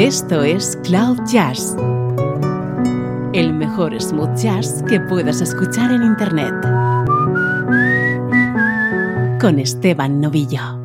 Esto es Cloud Jazz, el mejor smooth jazz que puedas escuchar en Internet. Con Esteban Novillo.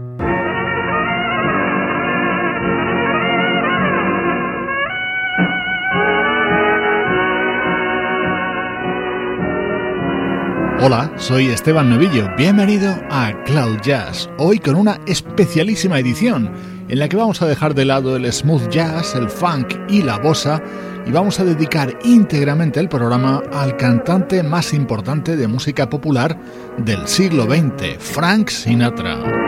Hola, soy Esteban Novillo. Bienvenido a Cloud Jazz. Hoy con una especialísima edición en la que vamos a dejar de lado el smooth jazz, el funk y la bossa y vamos a dedicar íntegramente el programa al cantante más importante de música popular del siglo XX, Frank Sinatra.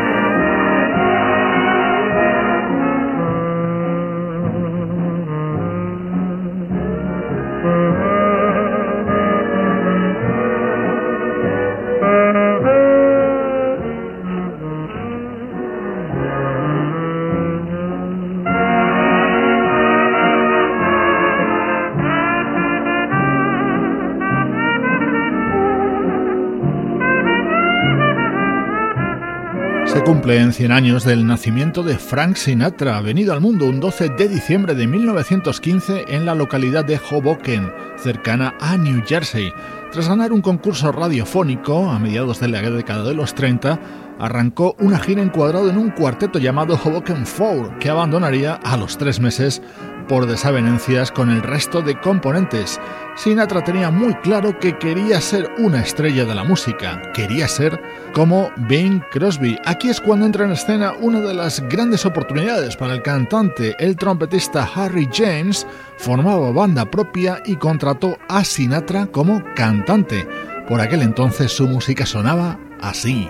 En 100 años del nacimiento de Frank Sinatra, venido al mundo un 12 de diciembre de 1915 en la localidad de Hoboken, cercana a New Jersey. Tras ganar un concurso radiofónico a mediados de la década de los 30, arrancó una gira encuadrado en un cuarteto llamado Hoboken Four, que abandonaría a los tres meses por desavenencias con el resto de componentes. Sinatra tenía muy claro que quería ser una estrella de la música, quería ser como Bing Crosby. Aquí es cuando entra en escena una de las grandes oportunidades para el cantante. El trompetista Harry James formaba banda propia y contrató a Sinatra como cantante. Por aquel entonces su música sonaba así.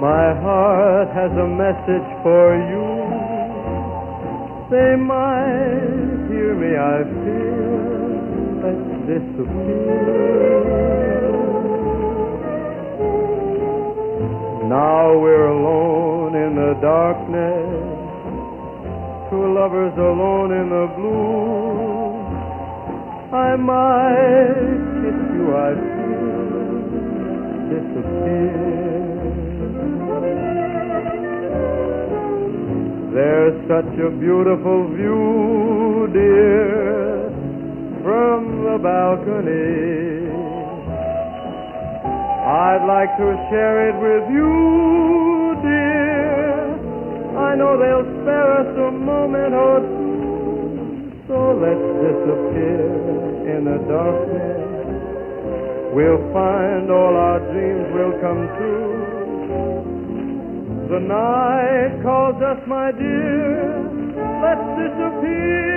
My heart has a message for you. They might hear me, I fear. Let's disappear. Now we're alone in the darkness. Two lovers alone in the blue. I might kiss you, I fear. Disappear. There's such a beautiful view, dear, from the balcony. I'd like to share it with you, dear. I know they'll spare us a moment or two. So let's disappear in the darkness. We'll find all our dreams will come true. The night calls us, my dear, let's disappear.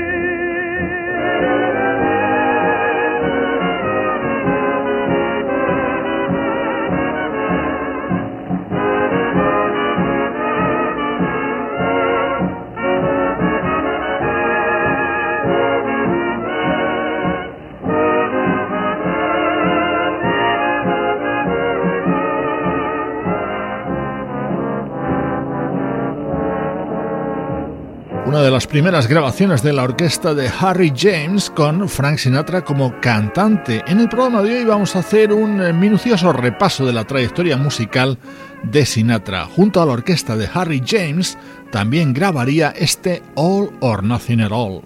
Una de las primeras grabaciones de la orquesta de Harry James con Frank Sinatra como cantante. En el programa de hoy vamos a hacer un minucioso repaso de la trayectoria musical de Sinatra. Junto a la orquesta de Harry James también grabaría este All or Nothing at All.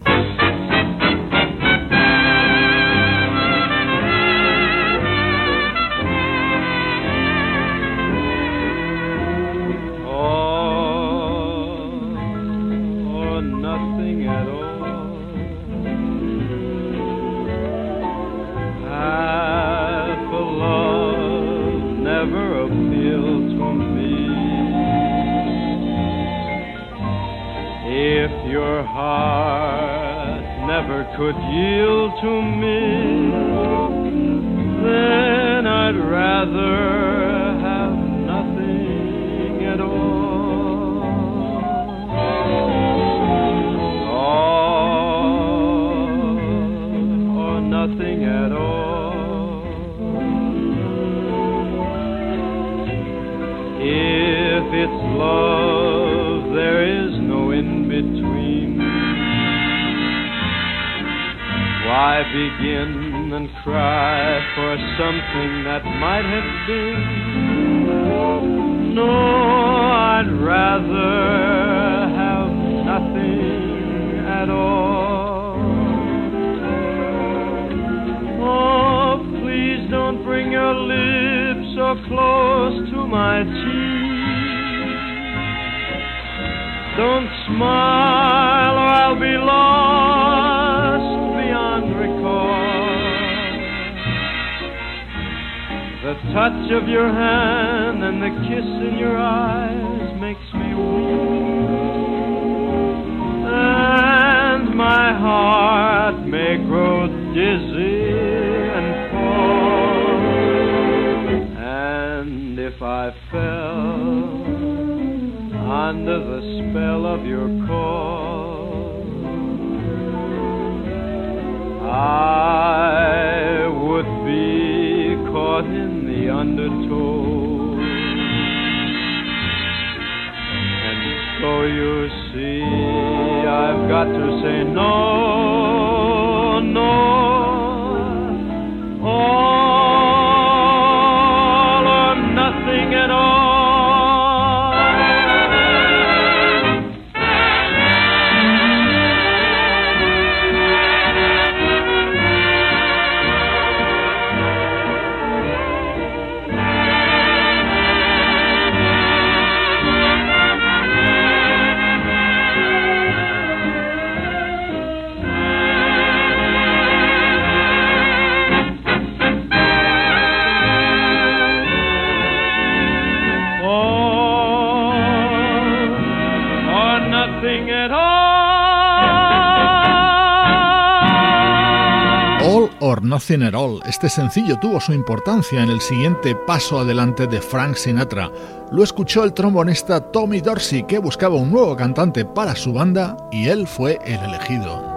My. Don't smile or I'll be lost beyond recall. The touch of your hand and the kiss in your eyes makes me weak. And my heart may grow dizzy I fell under the spell of your call, I would be caught in the undertow. And so you see, I've got to say no, no. Nothing at All. Este sencillo tuvo su importancia en el siguiente paso adelante de Frank Sinatra. Lo escuchó el trombonista Tommy Dorsey, que buscaba un nuevo cantante para su banda, y él fue el elegido.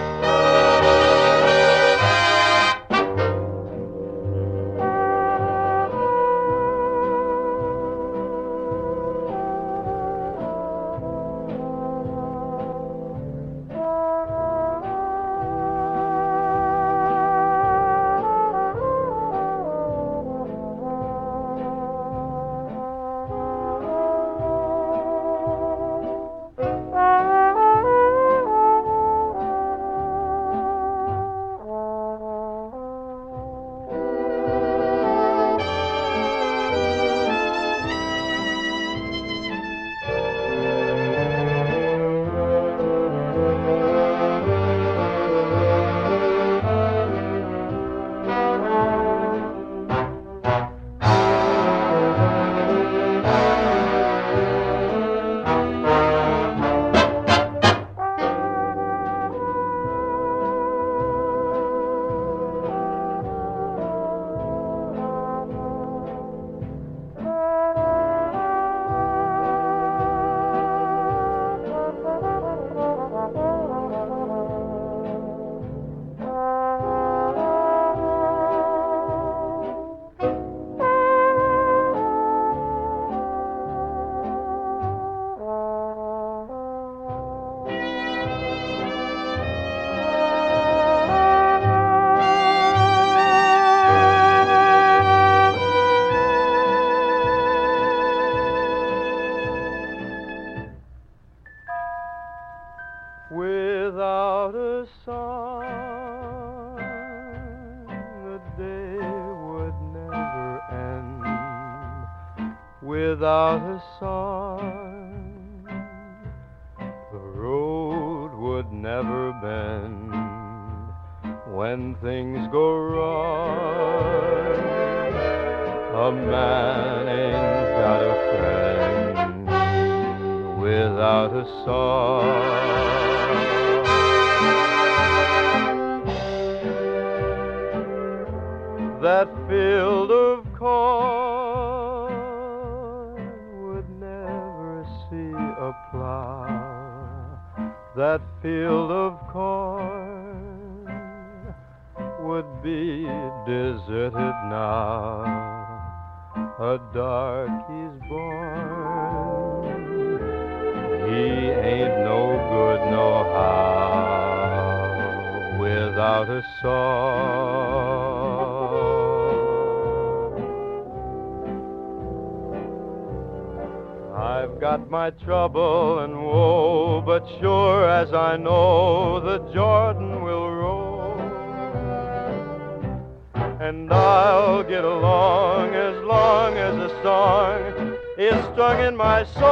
And I'll get along as long as a song is strung in my soul.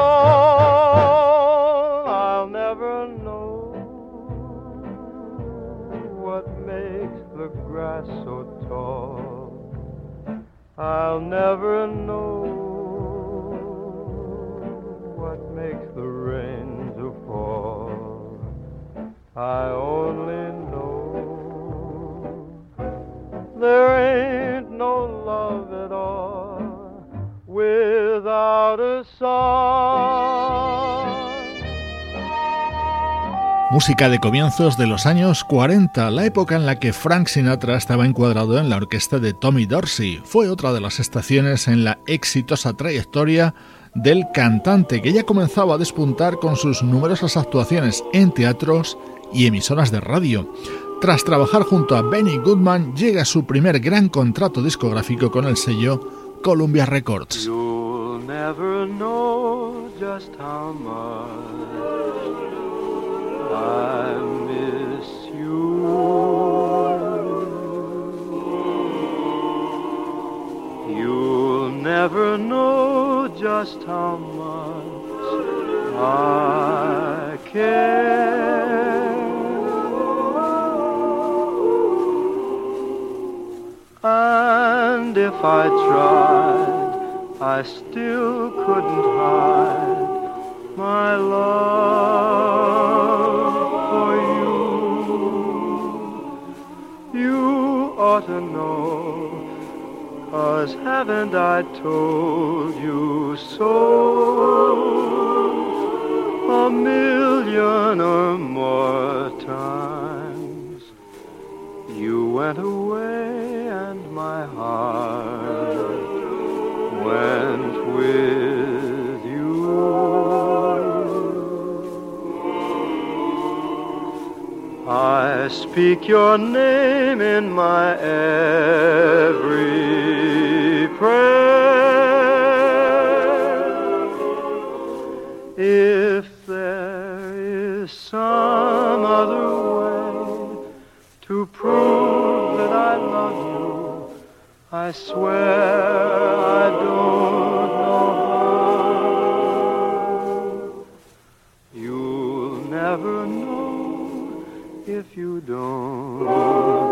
I'll never know what makes the grass so tall. I'll never know Música de comienzos de los años 40, la época en la que Frank Sinatra estaba encuadrado en la orquesta de Tommy Dorsey. Fue otra de las estaciones en la exitosa trayectoria del cantante que ya comenzaba a despuntar con sus numerosas actuaciones en teatros y emisoras de radio. Tras trabajar junto a Benny Goodman, llega su primer gran contrato discográfico con el sello Columbia Records. You'll never know just how much I miss you. You'll never know just how much I care. And if I tried, I still couldn't hide my love for you. You ought to know, cause haven't I told you so a million or more times? You went away went with you. I speak your name in my every prayer. If I swear I don't know how. You'll never know if you don't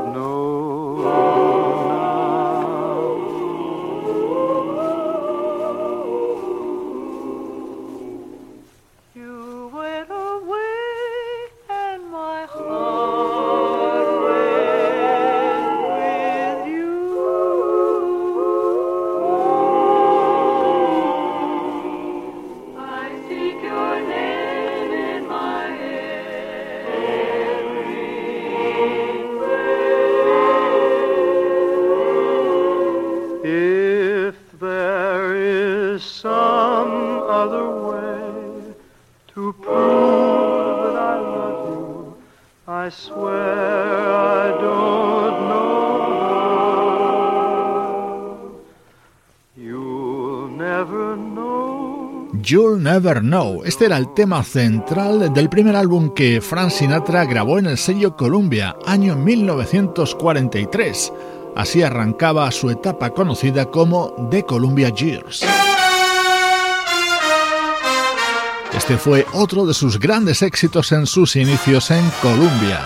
You'll Never Know. Este era el tema central del primer álbum que Frank Sinatra grabó en el sello Columbia, año 1943. Así arrancaba su etapa conocida como The Columbia Years. Este fue otro de sus grandes éxitos en sus inicios en Columbia.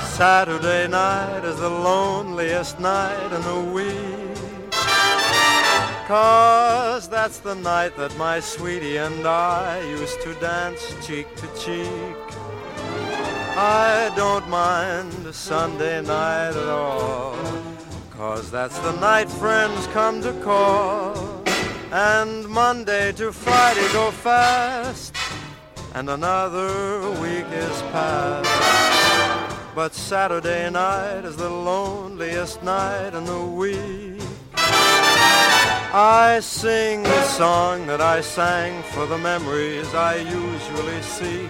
Cause that's the night that my sweetie and I used to dance cheek to cheek. I don't mind a Sunday night at all. Cause that's the night friends come to call. And Monday to Friday go fast and another week is past. But Saturday night is the loneliest night in the week. I sing the song that I sang for the memories I usually see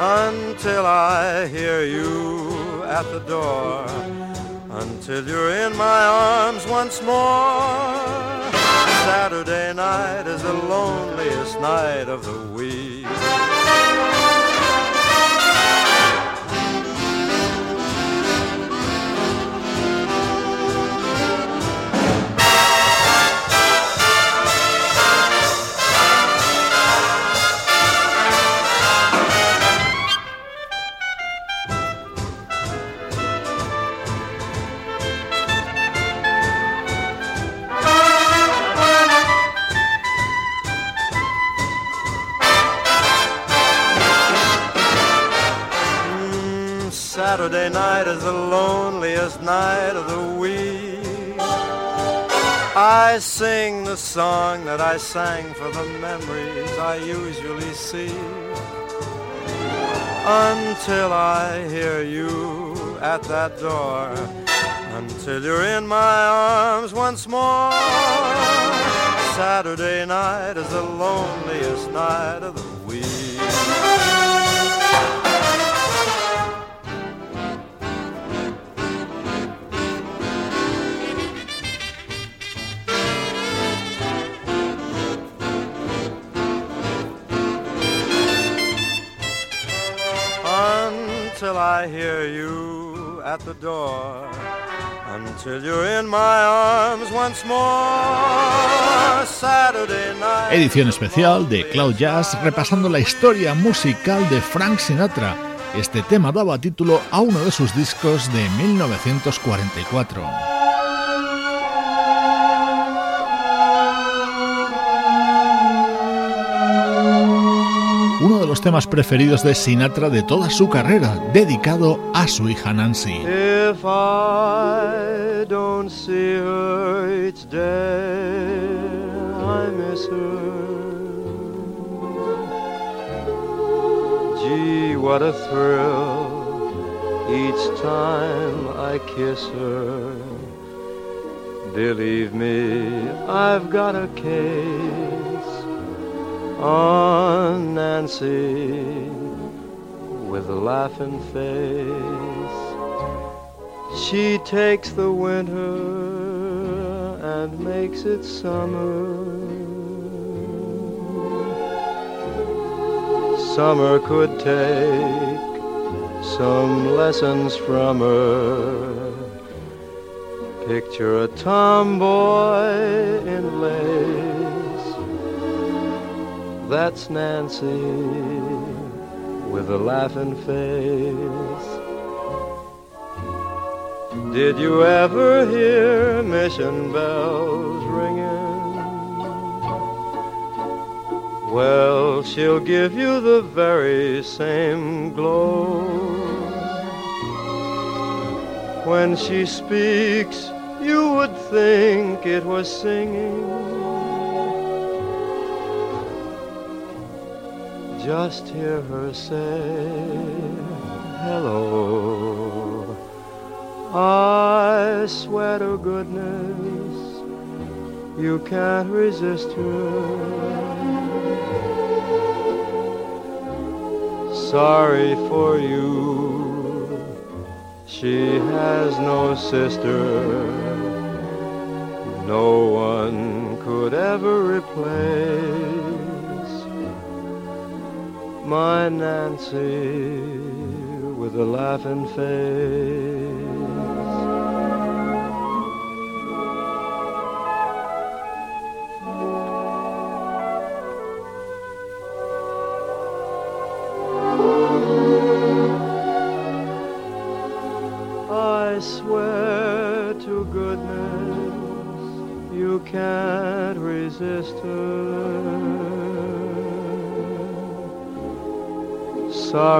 until I hear you at the door until you're in my arms once more. Saturday night is the loneliest night of the week. Saturday night is the loneliest night of the week. I sing the song that I sang for the memories I usually see. Until I hear you at that door. Until you're in my arms once more. Saturday night is the loneliest night of the until I hear you at the door. Until you're in my arms once more. Saturday night. Edición especial de Cloud Jazz repasando la historia musical de Frank Sinatra. Este tema daba título a uno de sus discos de 1944. Los temas preferidos de Sinatra de toda su carrera, dedicado a su hija Nancy. If I don't see her each day, I miss her. Gee, what a thrill each time I kiss her. Believe me, I've got a case on Nancy with a laughing face. She takes the winter and makes it summer. Summer could take some lessons from her. Picture a tomboy in lace that's Nancy with a laughing face. Did you ever hear mission bells ringing? Well, she'll give you the very same glow. When she speaks, you would think it was singing just hear her say hello. I swear to goodness you can't resist her. Sorry for you, she has no sister. No one could ever replace my Nancy with a laughing face.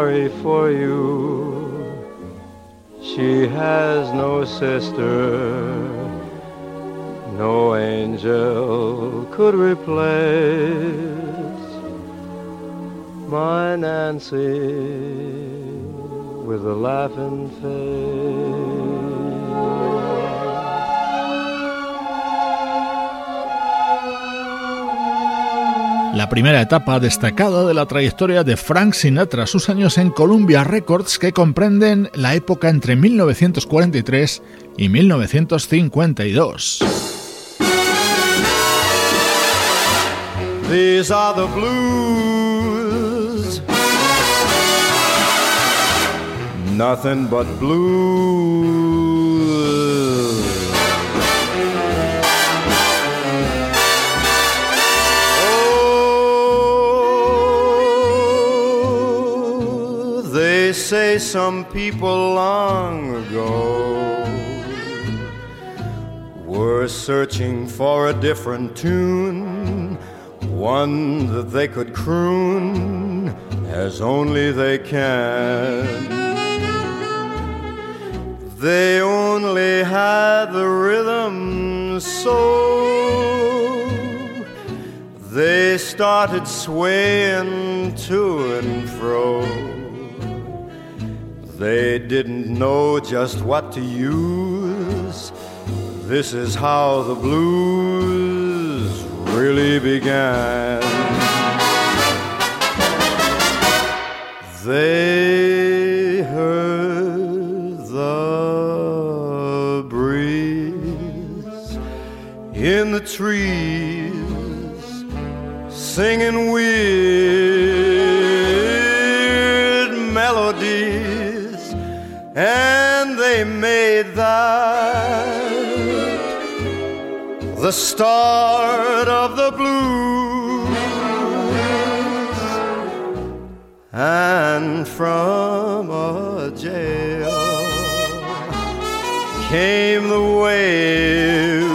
Sorry for you. She has no sister, no angel could replace my Nancy with a laughing face. Primera etapa destacada de la trayectoria de Frank Sinatra, sus años en Columbia Records que comprenden la época entre 1943 y 1952. These are the blues. Nothing but blues. Say some people long ago were searching for a different tune one that they could croon as only they can. They only had the rhythm so they started swaying to and fro. They didn't know just what to use. This is how the blues really began. They heard the breeze in the trees singing weird the start of the blues. And from a jail came the wail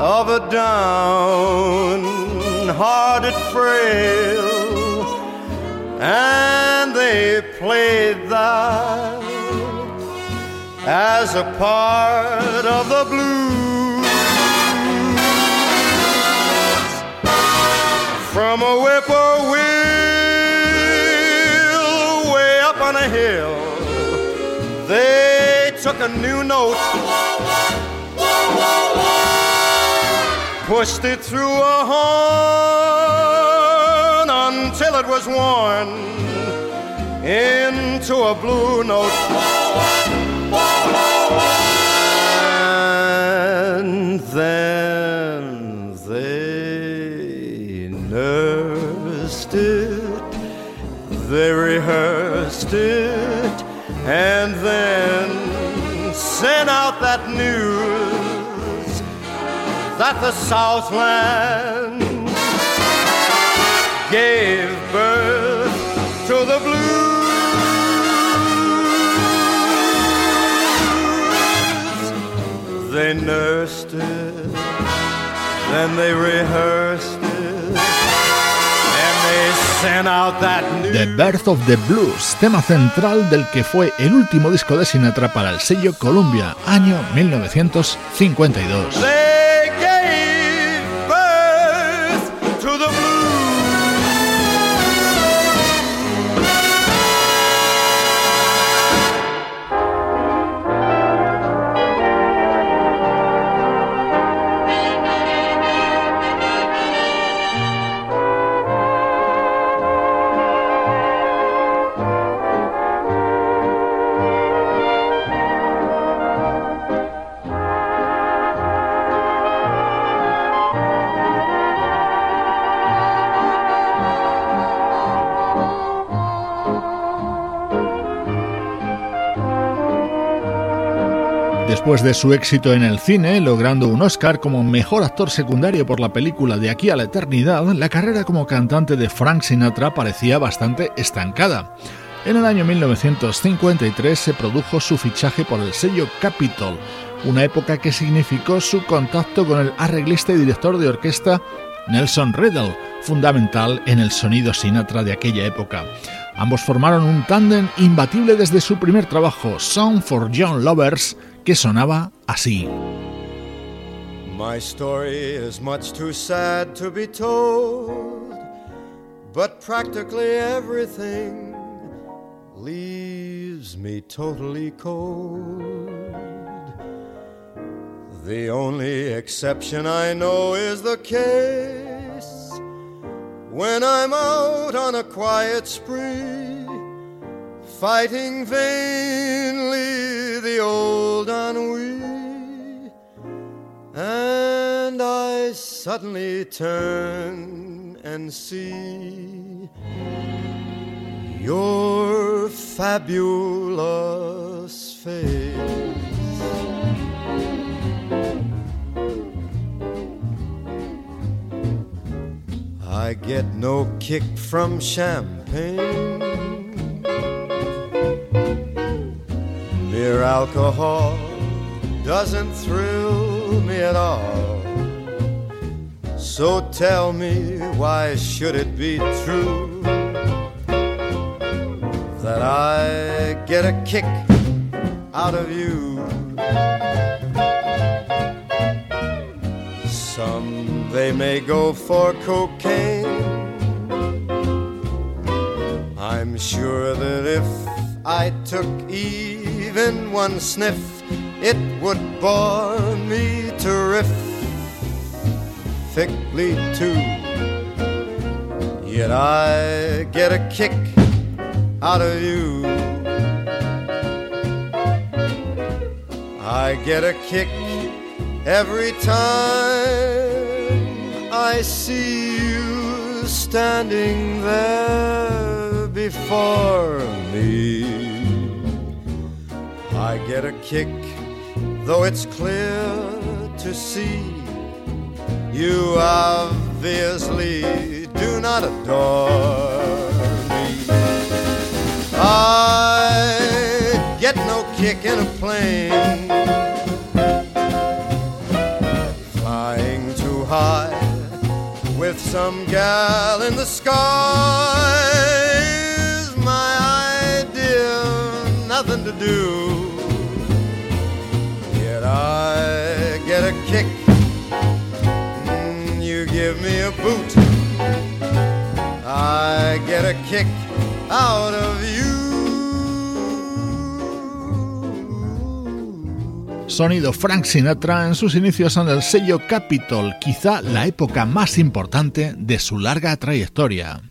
of a downhearted frail, and they played that as a part of the blues. From a whippoorwill way up on a hill. They took a new note, pushed it through a horn until it was worn into a blue note. And then sent out that news that the Southland gave birth to the blues. They nursed it, then they rehearsed The Birth of the Blues, tema central del que fue el último disco de Sinatra para el sello Columbia, año 1952. Después de su éxito en el cine, logrando un Oscar como mejor actor secundario por la película De aquí a la eternidad, la carrera como cantante de Frank Sinatra parecía bastante estancada. En el año 1953 se produjo su fichaje por el sello Capitol, una época que significó su contacto con el arreglista y director de orquesta Nelson Riddle, fundamental en el sonido Sinatra de aquella época. Ambos formaron un tándem imbatible desde su primer trabajo, Song for Young Lovers, que sonaba así. My story is much too sad to be told, but practically everything leaves me totally cold. The only exception I know is the case when I'm out on a quiet spree, fighting vainly the old ennui, and I suddenly turn and see your fabulous face. I get no kick from champagne. Mere alcohol doesn't thrill me at all. So tell me, why should it be true that I get a kick out of you? Some they may go for cocaine. I'm sure that if I took even one sniff, it would bore me terrifically too. Yet I get a kick out of you. I get a kick every time I see you standing there before me. I get a kick, though it's clear to see you obviously do not adore me. I get no kick in a plane flying too high with some gal in the sky is my idea nothing to do. Get a kick, mm, you give me a boot. I get a kick out of you. Sonido Frank Sinatra en sus inicios en el sello Capitol, quizá la época más importante de su larga trayectoria.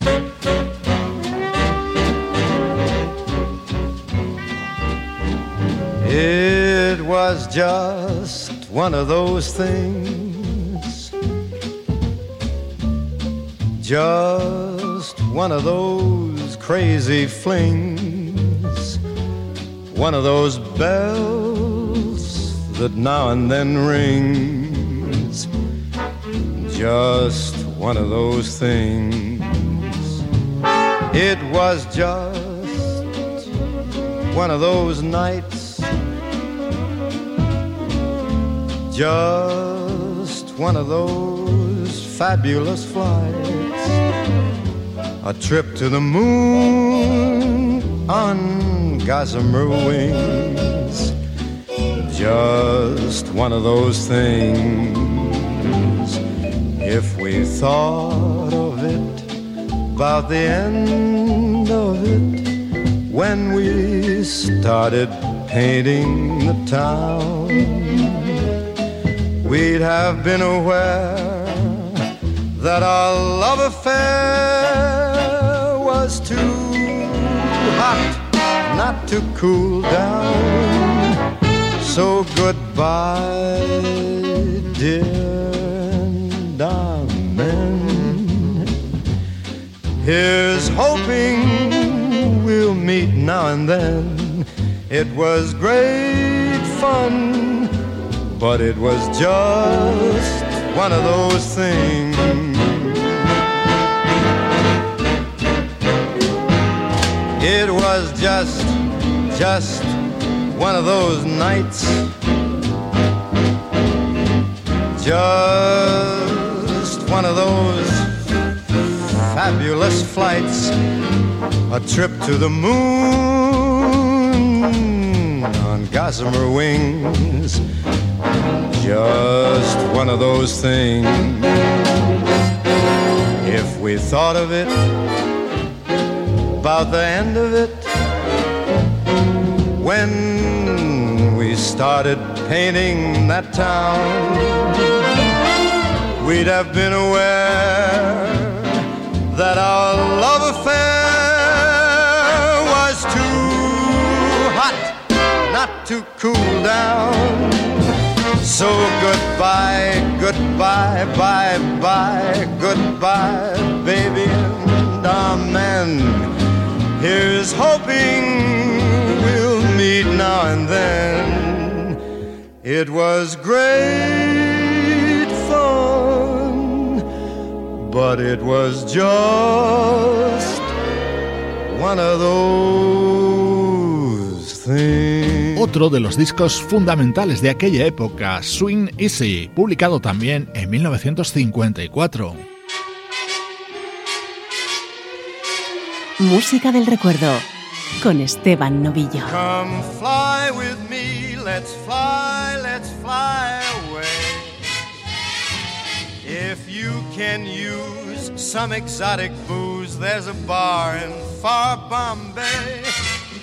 It was just one of those things. Just one of those crazy flings. One of those bells that now and then rings. Just one of those things. It was just one of those nights. Just one of those fabulous flights. A trip to the moon on gossamer wings just one of those things. If we thought of it, about the end of it, when we started painting the town, we'd have been aware that our love affair was too hot not to cool down so goodbye, dear darling. Here's hoping we'll meet now and then. It was great fun, but it was just one of those things. It was just, just one of those nights. Just one of those fabulous flights. A trip to the moon on gossamer wings. Just one of those things. If we thought of it, about the end of it, when we started painting that town, we'd have been aware that our love affair was too hot not to cool down. So goodbye, goodbye, bye bye, goodbye, baby, and amen. Here's hoping we'll meet now and then. It was great fun, but it was just one of those things. Otro de los discos fundamentales de aquella época, Swing Easy, publicado también en 1954. Música del recuerdo con Esteban Novillo. Come fly with me, let's fly, let's fly away. If you can use some exotic booze, there's a bar in far Bombay.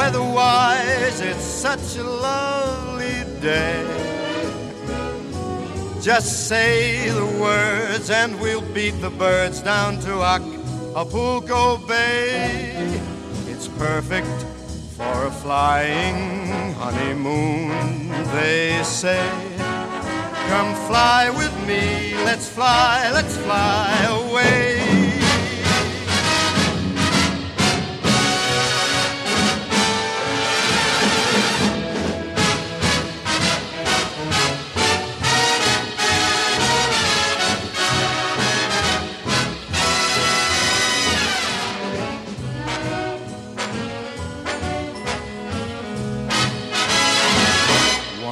Weatherwise, it's such a lovely day. Just say the words and we'll beat the birds down to. Acapulco Bay. It's perfect for a flying honeymoon, they say. Come fly with me, let's fly, let's fly away.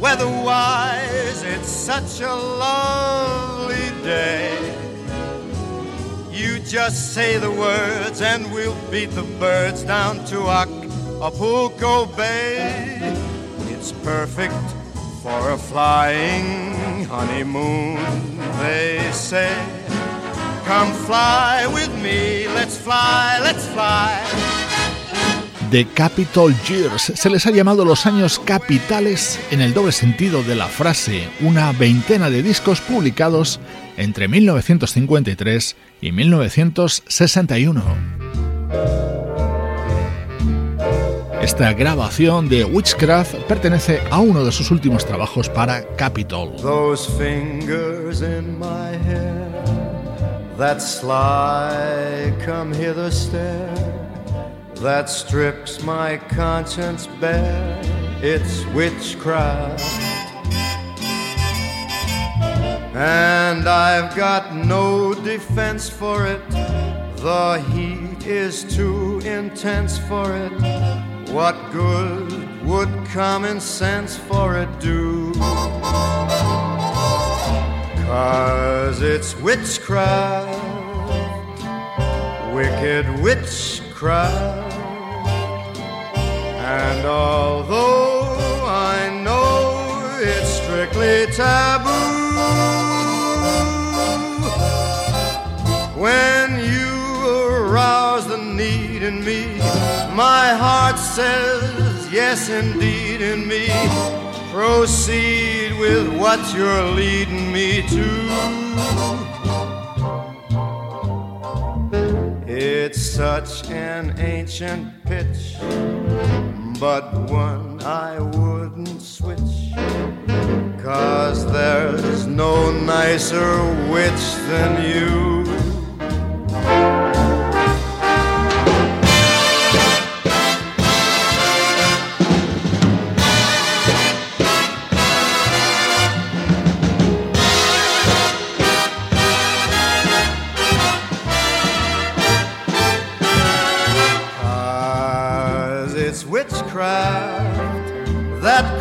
Weatherwise, it's such a lovely day. You just say the words, and we'll beat the birds down to Acapulco Bay. It's perfect for a flying honeymoon, they say. Come fly with me, let's fly, let's fly. The Capitol Years. Se les ha llamado los años capitales en el doble sentido de la frase, una veintena de discos publicados entre 1953 y 1961. Esta grabación de Witchcraft pertenece a uno de sus últimos trabajos para Capitol. Those fingers in my hair, that sly come hither stare. That strips my conscience bare. It's witchcraft. And I've got no defense for it. The heat is too intense for it. What good would common sense for it do? Cause it's witchcraft, wicked witchcraft. And although I know it's strictly taboo, when you arouse the need in me My heart says yes, indeed, in me. Proceed with what you're leading me to. It's such an ancient pitch, but one I wouldn't switch. Cause there's no nicer witch than you.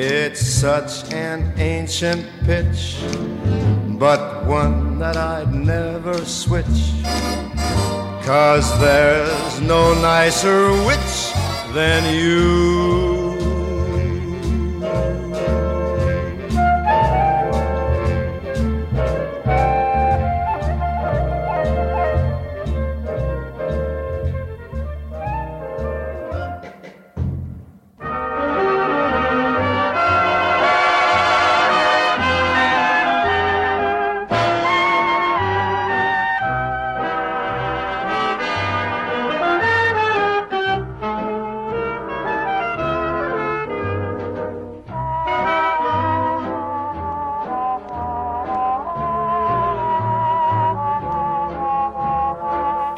It's such an ancient pitch, but one that I'd never switch. Cause there's no nicer witch than you.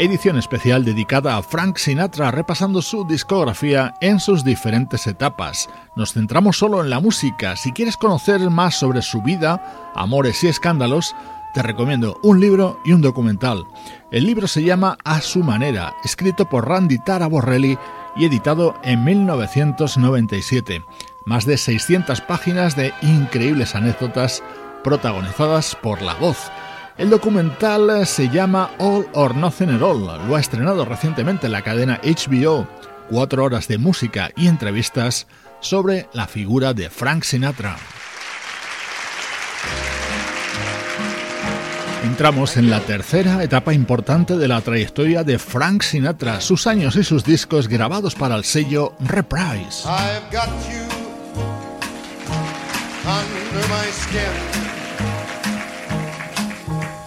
Edición especial dedicada a Frank Sinatra repasando su discografía en sus diferentes etapas. Nos centramos solo en la música. Si quieres conocer más sobre su vida, amores y escándalos, te recomiendo un libro y un documental. El libro se llama A su manera, escrito por Randy Tara Borrelli y editado en 1997. Más de 600 páginas de increíbles anécdotas protagonizadas por la voz el documental se llama All or Nothing at All. Lo ha estrenado recientemente en la cadena HBO. Cuatro horas de música y entrevistas sobre la figura de Frank Sinatra. Entramos en la tercera etapa importante de la trayectoria de Frank Sinatra, sus años y sus discos grabados para el sello Reprise.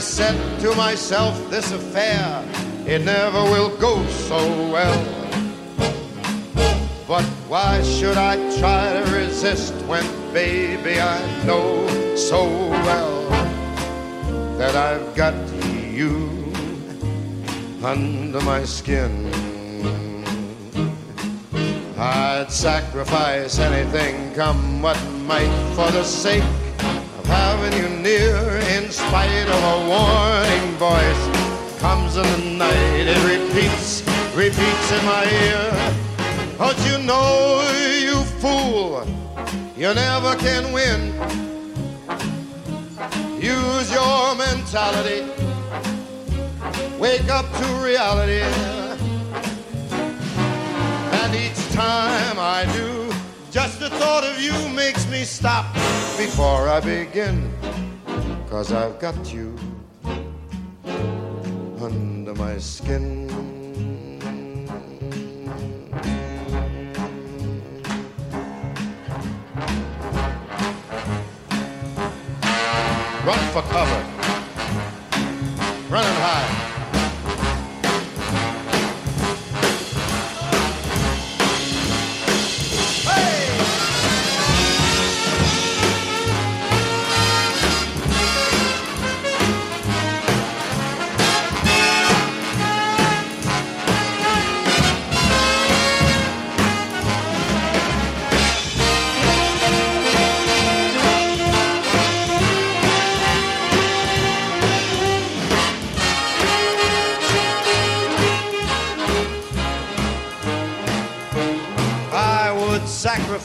I said to myself, this affair, it never will go so well. But why should I try to resist when, baby, I know so well that I've got you under my skin? I'd sacrifice anything, come what might, for the sake having you near in spite of a warning voice comes in the night it repeats repeats in my ear. Don't you know you fool you never can win. Use your mentality. Wake up to reality. And each time I do just the thought of you makes me stop before I begin. Cause I've got you under my skin. Run for cover. Running high.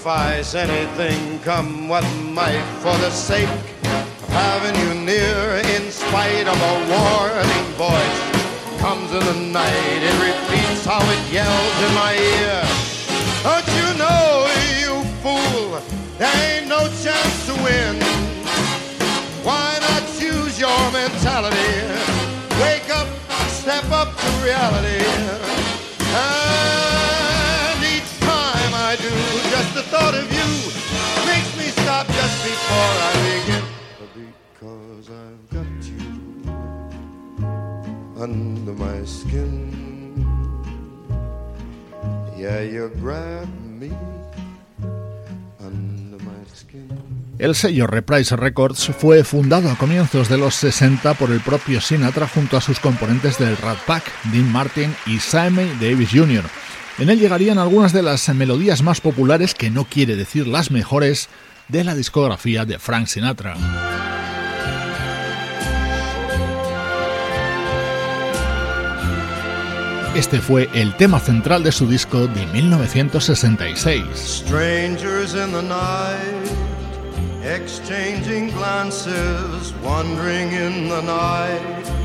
Sacrifice anything, come what might, for the sake of having you near, in spite of a warning voice. Comes in the night, it repeats how it yells in my ear. Don't you know, you fool, there ain't no chance to win. Why not choose your mentality? Wake up, step up to reality. The thought of you makes me stop just before I begin. Because I've got you under my skin. Yeah, you grab me under my skin. El sello Reprise Records fue fundado a comienzos de los 60 por el propio Sinatra junto a sus componentes del Rat Pack, Dean Martin y Sammy Davis Jr. En él llegarían algunas de las melodías más populares, que no quiere decir las mejores, de la discografía de Frank Sinatra. Este fue el tema central de su disco de 1966. Strangers in the night, exchanging glances, wandering in the night.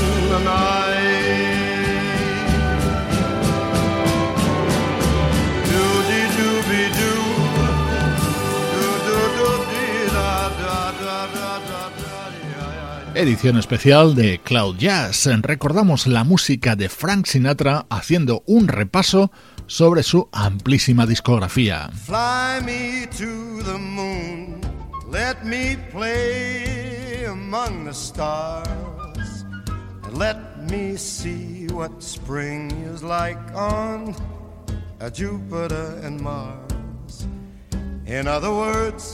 Edición especial de Cloud Jazz. Recordamos la música de Frank Sinatra haciendo un repaso sobre su amplísima discografía. Fly me to the moon, let me play among the stars, and let me see what spring is like on Jupiter and Mars. In other words,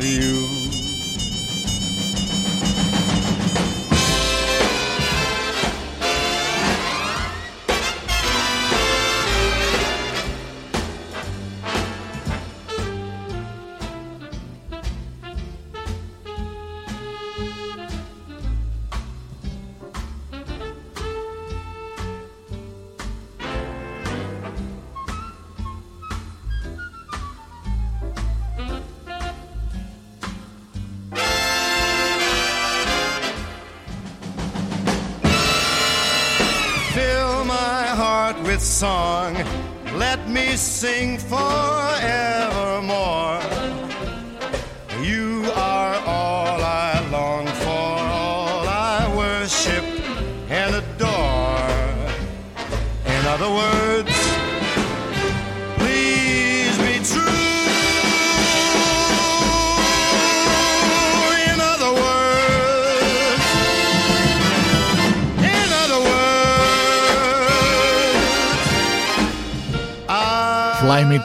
you.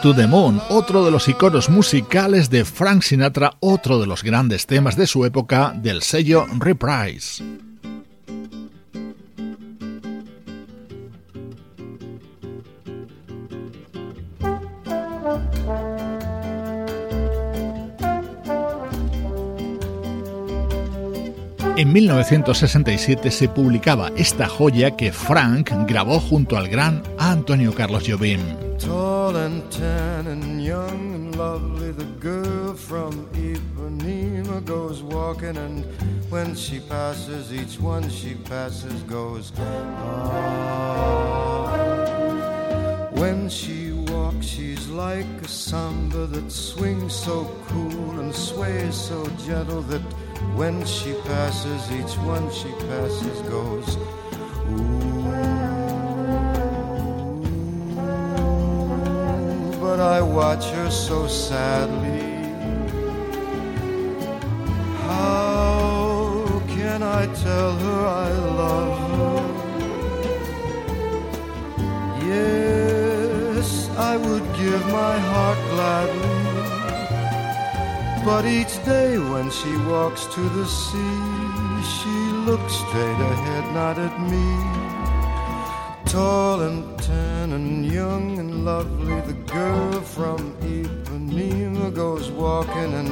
To the Moon, otro de los iconos musicales de Frank Sinatra, otro de los grandes temas de su época del sello Reprise. En 1967 se publicaba esta joya que Frank grabó junto al gran Antonio Carlos Jobim. Walks, she's like a samba that swings so cool and sways so gentle that when she passes, each one she passes goes. Ooh, but I watch her so sadly. How can I tell her I love her? Yes, I would give my heart gladly. But each day when she walks to the sea, she looks straight ahead, not at me. Tall and tan and young and lovely, the girl from Ipanema goes walking, and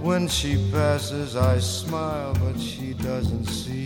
when she passes, I smile, but she doesn't see.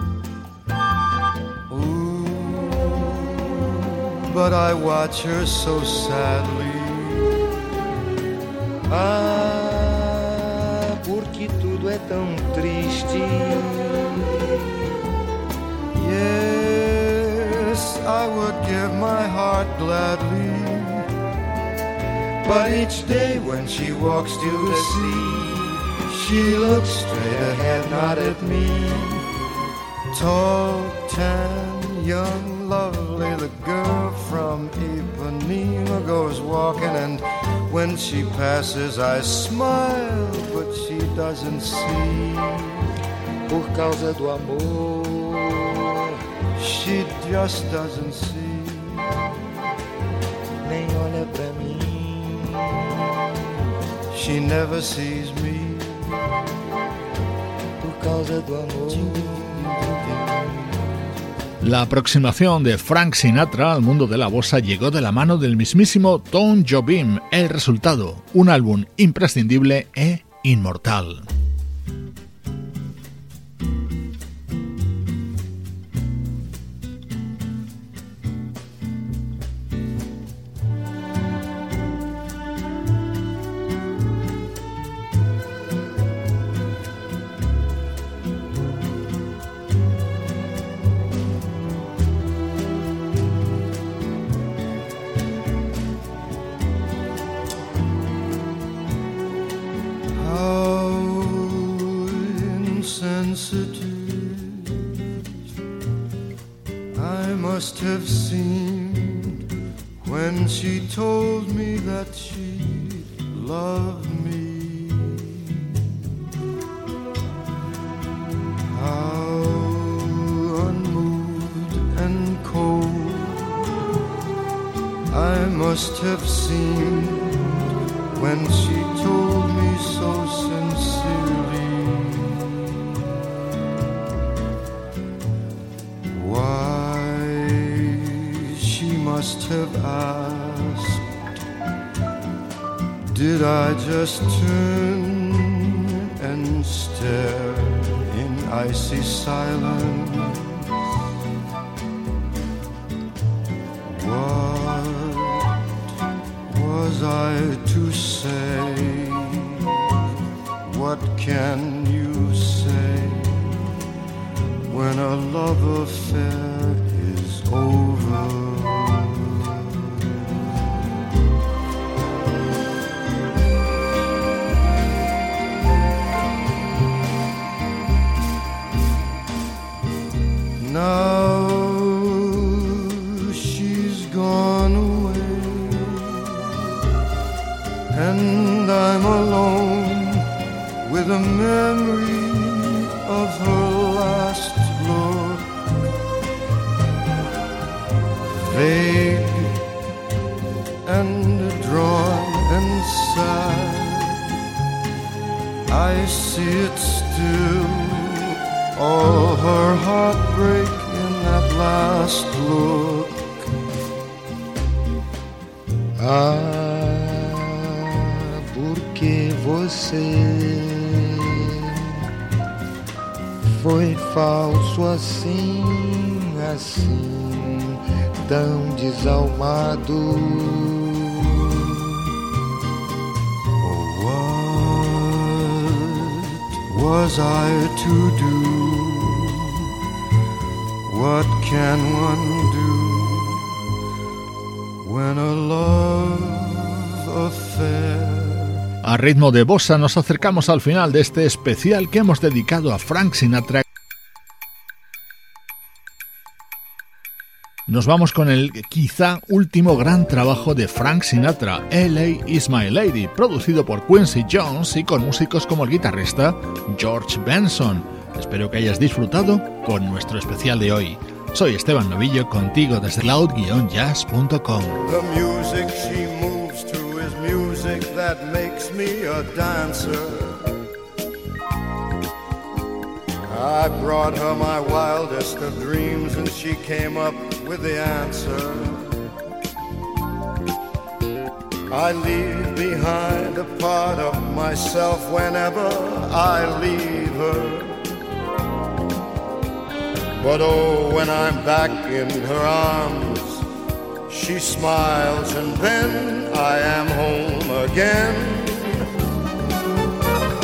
But I watch her so sadly. Ah, porque tudo é tão triste. Yes, I would give my heart gladly. But each day when she walks to the sea, she looks straight ahead, not at me. Tall, tan, young, lovely, the girl from Ipanema goes walking, and when she passes, I smile, but she doesn't see. Por causa do amor, She just doesn't see. nem olha pra mim. She never sees me. Por causa do amor. La aproximación de Frank Sinatra al mundo de la bossa llegó de la mano del mismísimo Tom Jobim. El resultado, un álbum imprescindible e inmortal. Seemed when she told me so sincerely why she must have asked. Did I just turn and stare in icy silence? I to say? What can you say when a love affair memory of her last look. Vague and drawn and sad, I see it still all her heartbreak in that last look. Ah, foi falso assim, assim, tão desalmado. Oh, what was I to do? What can one do when a love? A ritmo de bossa nos acercamos al final de este especial que hemos dedicado a Frank Sinatra. Nos vamos con el quizá último gran trabajo de Frank Sinatra, LA is My Lady, producido por Quincy Jones y con músicos como el guitarrista George Benson. Espero que hayas disfrutado con nuestro especial de hoy. Soy Esteban Novillo contigo desde cloud-jazz.com. that makes me a dancer. I brought her my wildest of dreams and she came up with the answer. I leave behind a part of myself whenever I leave her. But oh, when I'm back in her arms, she smiles and then I am home again.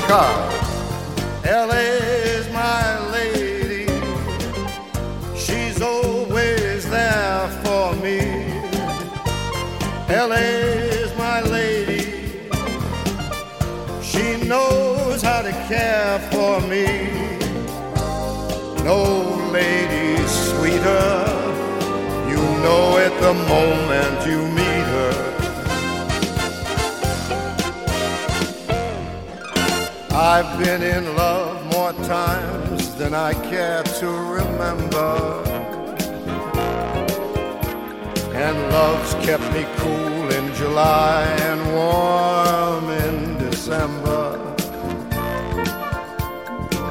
Car, LA's my lady. She's always there for me. LA's my lady. She knows how to care for me. No lady sweeter. The moment you meet her. I've been in love more times than I care to remember. And love's kept me cool in July and warm in December.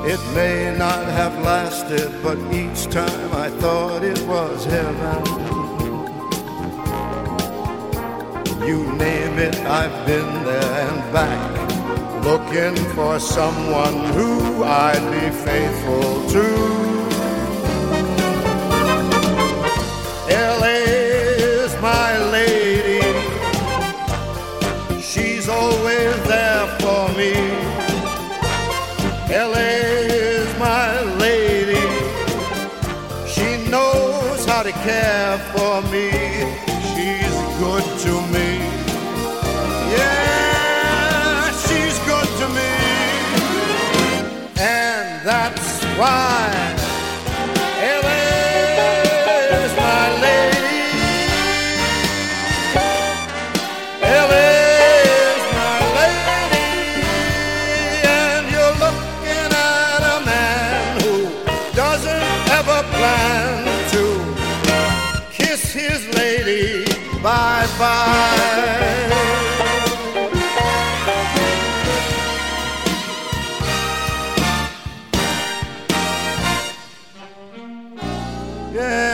It may not have lasted, but each time I thought it was heaven. You name it, I've been there and back looking for someone who I'd be faithful to. LA's my lady, she's always there for me. LA's my lady, she knows how to care for me. Yeah,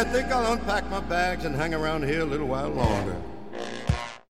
I think I'll unpack my bags and hang around here a little while longer.